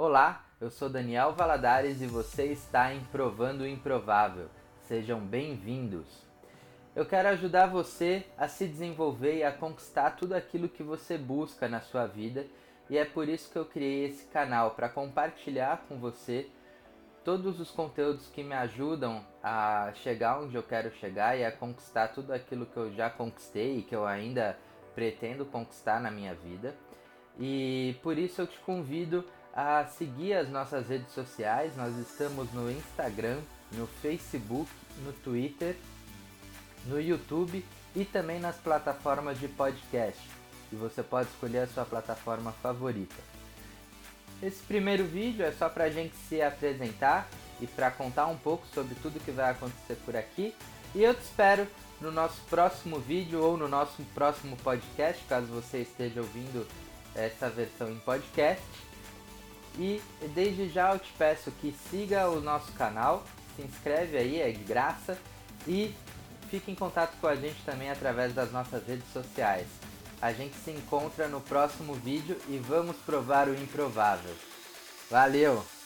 Olá, eu sou Daniel Valadares e você está em Provando o Improvável. Sejam bem-vindos. Eu quero ajudar você a se desenvolver e a conquistar tudo aquilo que você busca na sua vida, e é por isso que eu criei esse canal para compartilhar com você todos os conteúdos que me ajudam a chegar onde eu quero chegar e a conquistar tudo aquilo que eu já conquistei e que eu ainda pretendo conquistar na minha vida. E por isso eu te convido a seguir as nossas redes sociais. Nós estamos no Instagram, no Facebook, no Twitter, no YouTube e também nas plataformas de podcast. E você pode escolher a sua plataforma favorita. Esse primeiro vídeo é só para a gente se apresentar e para contar um pouco sobre tudo que vai acontecer por aqui. E eu te espero no nosso próximo vídeo ou no nosso próximo podcast, caso você esteja ouvindo essa versão em podcast. E desde já eu te peço que siga o nosso canal, se inscreve aí, é de graça, e fique em contato com a gente também através das nossas redes sociais. A gente se encontra no próximo vídeo e vamos provar o improvável. Valeu!